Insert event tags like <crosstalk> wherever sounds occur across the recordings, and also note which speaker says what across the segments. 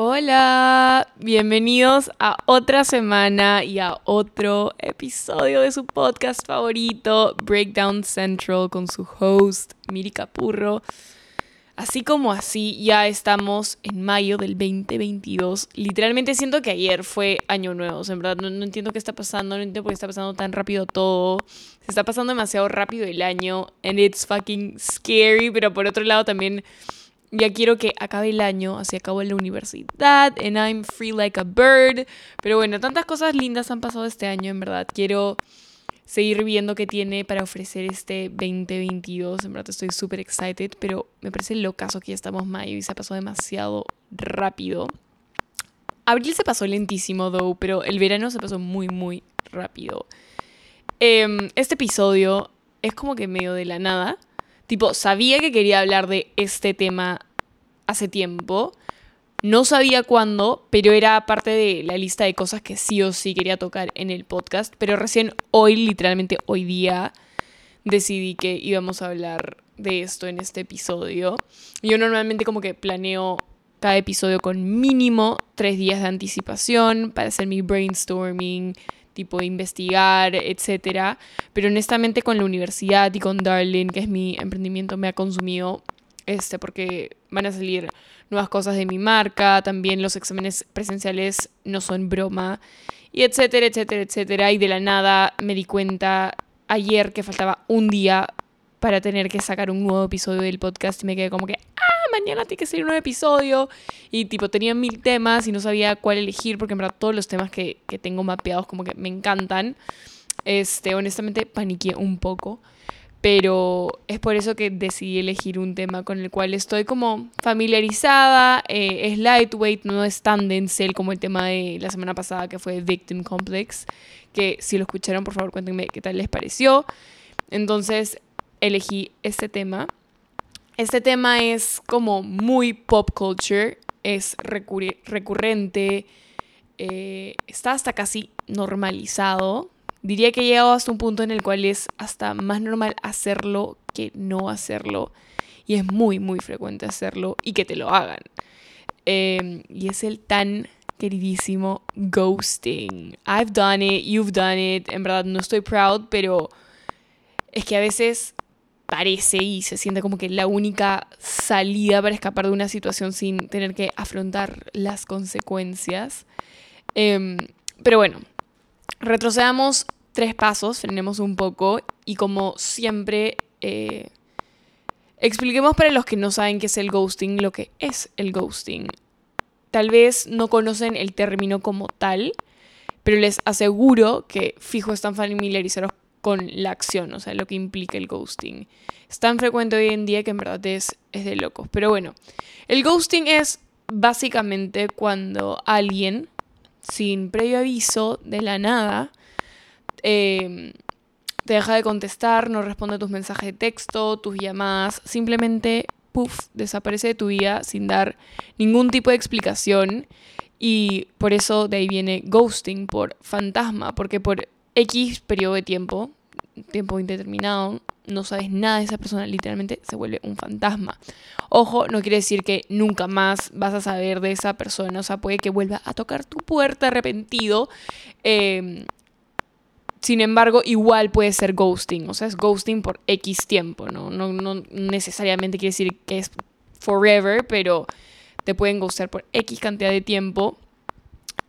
Speaker 1: Hola, bienvenidos a otra semana y a otro episodio de su podcast favorito, Breakdown Central, con su host, Miri Capurro. Así como así, ya estamos en mayo del 2022. Literalmente siento que ayer fue año nuevo. en verdad, no, no, entiendo qué está pasando. No entiendo por qué está pasando tan rápido todo. Se está pasando demasiado rápido el año. And it's fucking scary. Pero por otro lado también ya quiero que acabe el año, así acabo la universidad, and I'm free like a bird. Pero bueno, tantas cosas lindas han pasado este año, en verdad. Quiero seguir viendo qué tiene para ofrecer este 2022. En verdad estoy súper excited, pero me parece locazo que ya estamos mayo y se pasado demasiado rápido. Abril se pasó lentísimo, though, pero el verano se pasó muy, muy rápido. Em, este episodio es como que medio de la nada Tipo, sabía que quería hablar de este tema hace tiempo. No sabía cuándo, pero era parte de la lista de cosas que sí o sí quería tocar en el podcast. Pero recién hoy, literalmente hoy día, decidí que íbamos a hablar de esto en este episodio. Yo normalmente como que planeo cada episodio con mínimo tres días de anticipación para hacer mi brainstorming, tipo investigar, etcétera. Pero honestamente con la universidad y con Darling, que es mi emprendimiento, me ha consumido este porque van a salir nuevas cosas de mi marca, también los exámenes presenciales no son broma, y etcétera, etcétera, etcétera. Y de la nada me di cuenta ayer que faltaba un día para tener que sacar un nuevo episodio del podcast y me quedé como que, mañana tiene que ser un nuevo episodio. Y tipo, tenía mil temas y no sabía cuál elegir porque en verdad todos los temas que, que tengo mapeados como que me encantan. Este, honestamente paniqué un poco. Pero es por eso que decidí elegir un tema con el cual estoy como familiarizada. Eh, es lightweight, no es tan dense como el tema de la semana pasada que fue Victim Complex. Que si lo escucharon, por favor, cuéntenme qué tal les pareció. Entonces elegí este tema este tema es como muy pop culture, es recurrente, eh, está hasta casi normalizado. Diría que he llegado hasta un punto en el cual es hasta más normal hacerlo que no hacerlo. Y es muy, muy frecuente hacerlo y que te lo hagan. Em, y es el tan queridísimo ghosting. I've done it, you've done it. En verdad no estoy proud, pero es que a veces parece y se siente como que la única salida para escapar de una situación sin tener que afrontar las consecuencias. Em, pero bueno, retrocedamos tres pasos, frenemos un poco y como siempre, eh, expliquemos para los que no saben qué es el ghosting lo que es el ghosting. Tal vez no conocen el término como tal, pero les aseguro que fijo están familiarizados con la acción, o sea, lo que implica el ghosting. Es tan frecuente hoy en día que en verdad es, es de locos. Pero bueno, el ghosting es básicamente cuando alguien, sin previo aviso, de la nada, em, te deja de contestar, no responde a tus mensajes de texto, tus llamadas, simplemente, puff, desaparece de tu vida sin dar ningún tipo de explicación. Y por eso de ahí viene ghosting, por fantasma, porque por X periodo de tiempo, tiempo indeterminado, no sabes nada de esa persona, literalmente se vuelve un fantasma. Ojo, no quiere decir que nunca más vas a saber de esa persona, o sea, puede que vuelva a tocar tu puerta arrepentido. Em, sin embargo, igual puede ser ghosting, o sea, es ghosting por X tiempo, ¿no? No, no necesariamente quiere decir que es forever, pero te pueden ghostar por X cantidad de tiempo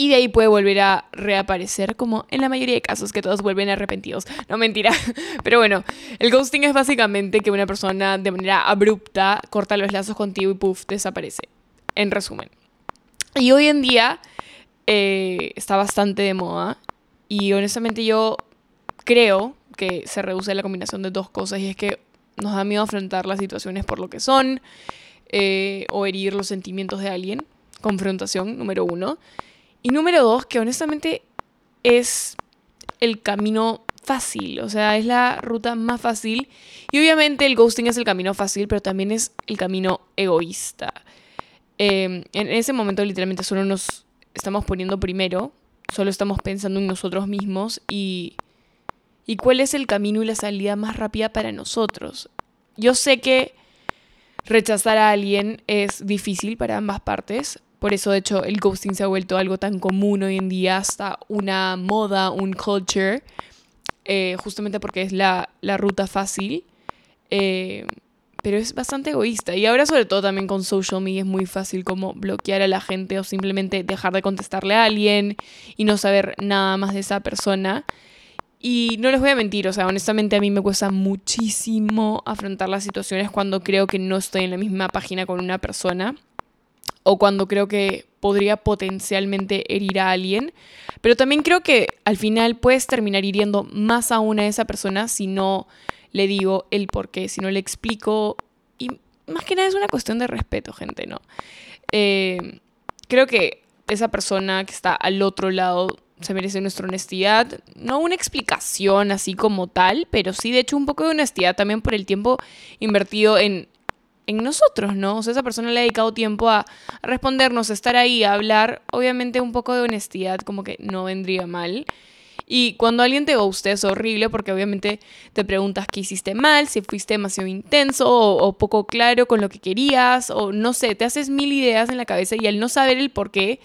Speaker 1: y de ahí puede volver a reaparecer, como en la mayoría de casos que todos vuelven arrepentidos. No mentira. <laughs> Pero bueno, el ghosting es básicamente que una persona de manera abrupta corta los lazos contigo y puff, desaparece. En resumen. Y hoy en día eh, está bastante de moda. Y honestamente yo creo que se reduce la combinación de dos cosas. Y es que nos da miedo afrontar las situaciones por lo que son. Eh, o herir los sentimientos de alguien. Confrontación, número uno. Y número dos, que honestamente es el camino fácil, o sea, es la ruta más fácil. Y obviamente el ghosting es el camino fácil, pero también es el camino egoísta. Em, en ese momento literalmente solo nos estamos poniendo primero, solo estamos pensando en nosotros mismos y, y cuál es el camino y la salida más rápida para nosotros. Yo sé que rechazar a alguien es difícil para ambas partes, por eso, de hecho, el ghosting se ha vuelto algo tan común hoy en día, hasta una moda, un culture, eh, justamente porque es la, ruta fácil. Eh, pero es bastante egoísta. Y ahora sobre todo también con social media es muy fácil como bloquear a la gente o simplemente dejar de contestarle a alguien y no saber nada más de esa persona. Y no les voy a mentir, o sea, honestamente a mí me cuesta muchísimo afrontar las situaciones cuando creo que no estoy en la misma página con una persona o cuando creo que podría potencialmente herir a alguien. Pero también creo que al final puedes terminar hiriendo más aún a esa persona si no le digo el por qué, si no le explico. Y más que nada es una cuestión de respeto, gente, ¿no? Eh, creo que esa persona que está al otro lado se merece nuestra honestidad, no una explicación así como tal, pero sí de hecho un poco de honestidad también por el tiempo invertido en, en nosotros, ¿no? O sea, esa persona le ha dedicado tiempo a, respondernos, a estar ahí, a hablar, obviamente un poco de honestidad como que no vendría mal. Y cuando alguien te guste es horrible porque obviamente te preguntas qué hiciste mal, si fuiste demasiado intenso o, o, poco claro con lo que querías o no sé, te haces mil ideas en la cabeza y al no saber el por qué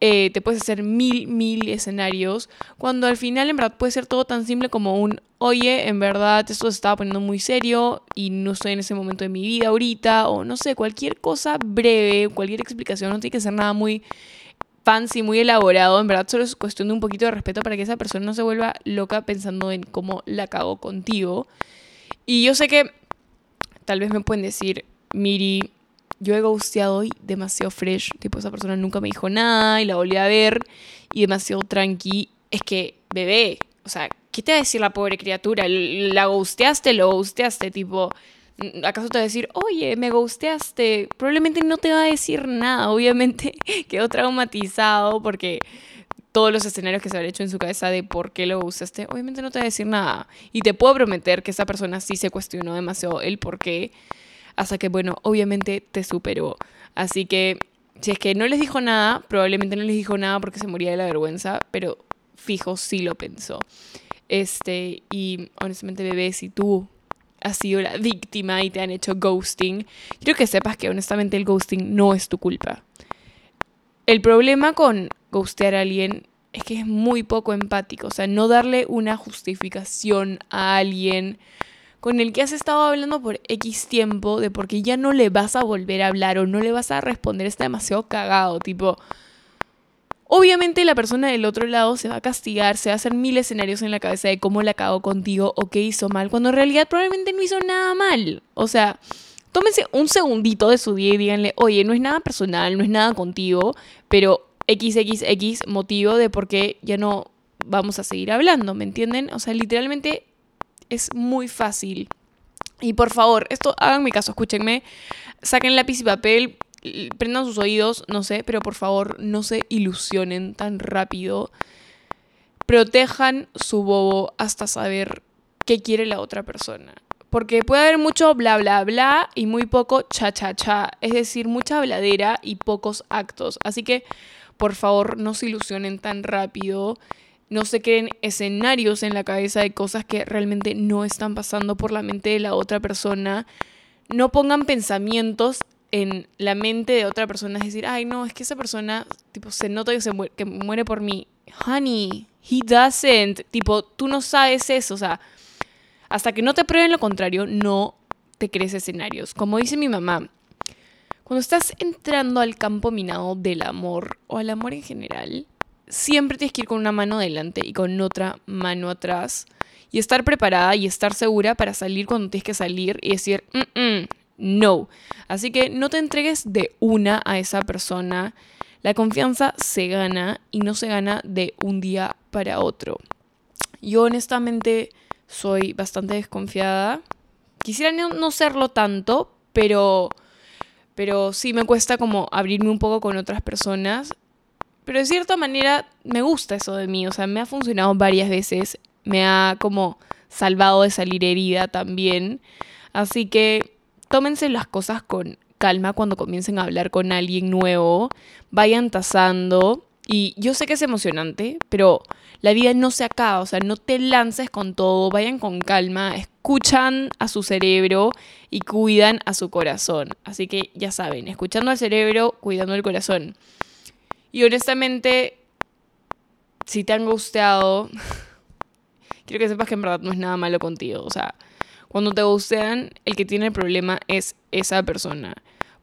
Speaker 1: eh, te puedes hacer mil, mil escenarios, cuando al final en verdad puede ser todo tan simple como un, oye, en verdad esto se estaba poniendo muy serio y no estoy en ese momento de mi vida ahorita, o no sé, cualquier cosa breve, cualquier explicación, no tiene que ser nada muy fancy, muy elaborado, en verdad solo es cuestión de un poquito de respeto para que esa persona no se vuelva loca pensando en cómo la cago contigo. Y yo sé que tal vez me pueden decir, Miri, yo he ghosteado hoy demasiado fresh. Tipo, esa persona nunca me dijo nada y la volví a ver y demasiado tranqui. Es que, bebé, o sea, ¿qué te va a decir la pobre criatura? ¿La ghosteaste? ¿Lo ghosteaste? Tipo, ¿acaso te va a decir, oye, me ghosteaste? Probablemente no te va a decir nada. Obviamente <laughs> quedó traumatizado porque todos los escenarios que se han hecho en su cabeza de por qué lo ghosteaste, obviamente no te va a decir nada. Y te puedo prometer que esa persona sí se cuestionó demasiado el por qué hasta que, bueno, obviamente te superó. Así que, si es que no les dijo nada, probablemente no les dijo nada porque se moría de la vergüenza, pero fijo, sí lo pensó. Este, y honestamente, bebé, si tú has sido la víctima y te han hecho ghosting, quiero que sepas que honestamente el ghosting no es tu culpa. El problema con ghostear a alguien es que es muy poco empático, o sea, no darle una justificación a alguien con el que has estado hablando por X tiempo de porque ya no le vas a volver a hablar o no le vas a responder está demasiado cagado, tipo... Obviamente la persona del otro lado se va a castigar, se va a hacer mil escenarios en la cabeza de cómo la cagó contigo o qué hizo mal, cuando en realidad probablemente no hizo nada mal. O sea, tómense un segundito de su día y díganle, oye, no es nada personal, no es nada contigo, pero XXX motivo de por qué ya no vamos a seguir hablando, ¿me entienden? O sea, literalmente es muy fácil. Y por favor, esto hagan mi caso, escúchenme, saquen lápiz y papel, prendan sus oídos, no sé, pero por favor no se ilusionen tan rápido. Protejan su bobo hasta saber qué quiere la otra persona. Porque puede haber mucho bla bla bla y muy poco cha cha cha. Es decir, mucha habladera y pocos actos. Así que, por favor, no se ilusionen tan rápido no se creen escenarios en la cabeza de cosas que realmente no están pasando por la mente de la otra persona. No pongan pensamientos en la mente de otra persona, es decir, ay no, es que esa persona, tipo, se nota que, se muere, que muere por mí. Honey, he doesn't. Tipo, tú no sabes eso, o sea, hasta que no te prueben lo contrario, no te crees escenarios. Como dice mi mamá, cuando estás entrando al campo minado del amor o al amor en general, siempre tienes que ir con una mano adelante y con otra mano atrás. Y estar preparada y estar segura para salir cuando tienes que salir y decir, no. Así que no te entregues de una a esa persona. La confianza se gana y no se gana de un día para otro. Yo honestamente soy bastante desconfiada. Quisiera no, no serlo tanto, pero, pero sí me cuesta como abrirme un poco con otras personas pero de cierta manera me gusta eso de mí, o sea, me ha funcionado varias veces, me ha como salvado de salir herida también. Así que tómense las cosas con calma cuando comiencen a hablar con alguien nuevo, vayan tasando Y yo sé que es emocionante, pero la vida no se acaba, o sea, no te lances con todo, vayan con calma, escuchan a su cerebro y cuidan a su corazón. Así que ya saben, escuchando al cerebro, cuidando el corazón. Y honestamente, si te han gusteado, <laughs> quiero que sepas que en verdad no es nada malo contigo. O sea, cuando te gustean, el que tiene el problema es esa persona.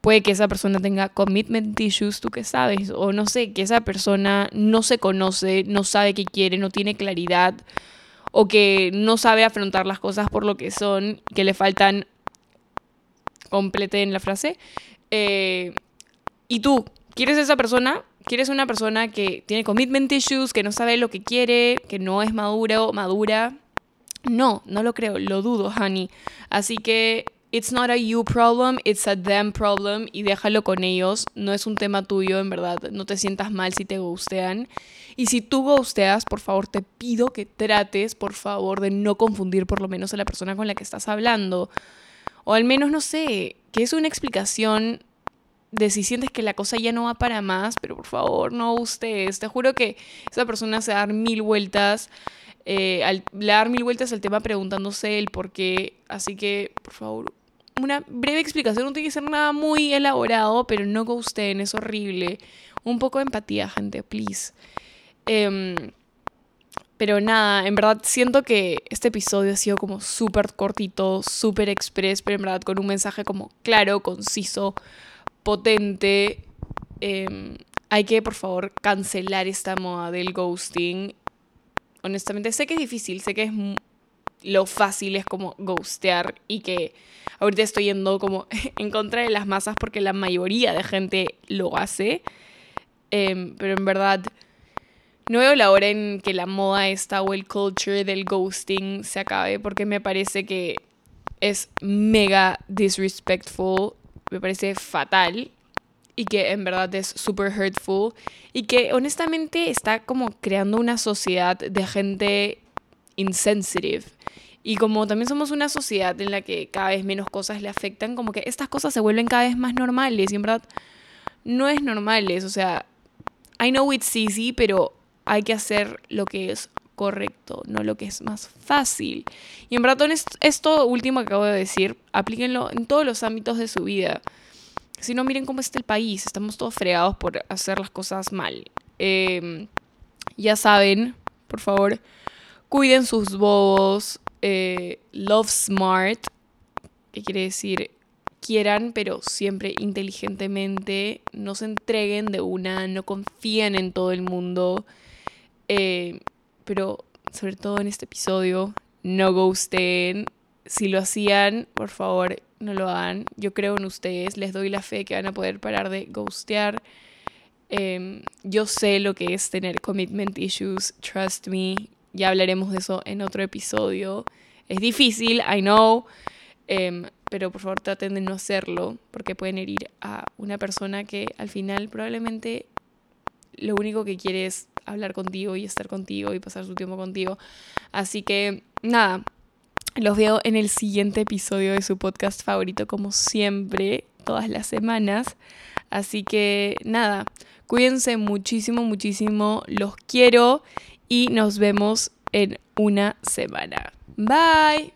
Speaker 1: Puede que esa persona tenga commitment issues, tú que sabes, o no sé, que esa persona no se conoce, no sabe qué quiere, no tiene claridad, o que no sabe afrontar las cosas por lo que son, que le faltan, complete en la frase. Eh, y tú, ¿quieres esa persona? ¿Quieres una persona que tiene commitment issues, que no sabe lo que quiere, que no es madura o madura? No, no lo creo, lo dudo, honey. Así que It's not a you problem, it's a them problem y déjalo con ellos. No es un tema tuyo, en verdad. No te sientas mal si te gustean. Y si tú gusteas, por favor, te pido que trates, por favor, de no confundir por lo menos a la persona con la que estás hablando. O al menos, no sé, que es una explicación de si sientes que la cosa ya no va para más, pero por favor, no gustes. Te juro que esa persona se va a dar mil vueltas. Eh, al, le dar mil vueltas al tema preguntándose el por qué. Así que, por favor, una breve explicación. No tiene que ser nada muy elaborado, pero no gusten, es horrible. Un poco de empatía, gente, please. Em, pero nada, en verdad siento que este episodio ha sido como súper cortito, súper express, pero en verdad con un mensaje como claro, conciso, potente. Em, hay que, por favor, cancelar esta moda del ghosting honestamente. Sé que es difícil, sé que es lo fácil es como ghostear y que ahorita estoy yendo como <laughs> en contra de las masas porque la mayoría de gente lo hace. Em, pero en verdad no veo la hora en que la moda esta o el culture del ghosting se acabe porque me parece que es mega disrespectful, me parece fatal y que en verdad es super hurtful y que honestamente está como creando una sociedad de gente insensitive. Y como también somos una sociedad en la que cada vez menos cosas le afectan, como que estas cosas se vuelven cada vez más normales y en verdad no es normales, o sea, I know it's easy, pero hay que hacer lo que es correcto, no lo que es más fácil. Y en verdad esto último que acabo de decir, aplíquenlo en todos los ámbitos de su vida. Si no, miren cómo está el país. Estamos todos fregados por hacer las cosas mal. Em, ya saben, por favor, cuiden sus bobos. Eh, love smart, que quiere decir quieran, pero siempre inteligentemente. No se entreguen de una, no confíen en todo el mundo. Eh, pero sobre todo en este episodio, no ghosten. Si lo hacían, por favor, no lo hagan. Yo creo en ustedes, les doy la fe que van a poder parar de ghostear. Em, yo sé lo que es tener commitment issues, trust me. Ya hablaremos de eso en otro episodio. Es difícil, I know, em, pero por favor traten de no hacerlo porque pueden herir a una persona que al final probablemente lo único que quiere es hablar contigo y estar contigo y pasar su tiempo contigo. Así que nada, los veo en el siguiente episodio de su podcast favorito, como siempre, todas las semanas. Así que nada, cuídense muchísimo, muchísimo. Los quiero y nos vemos en una semana. Bye.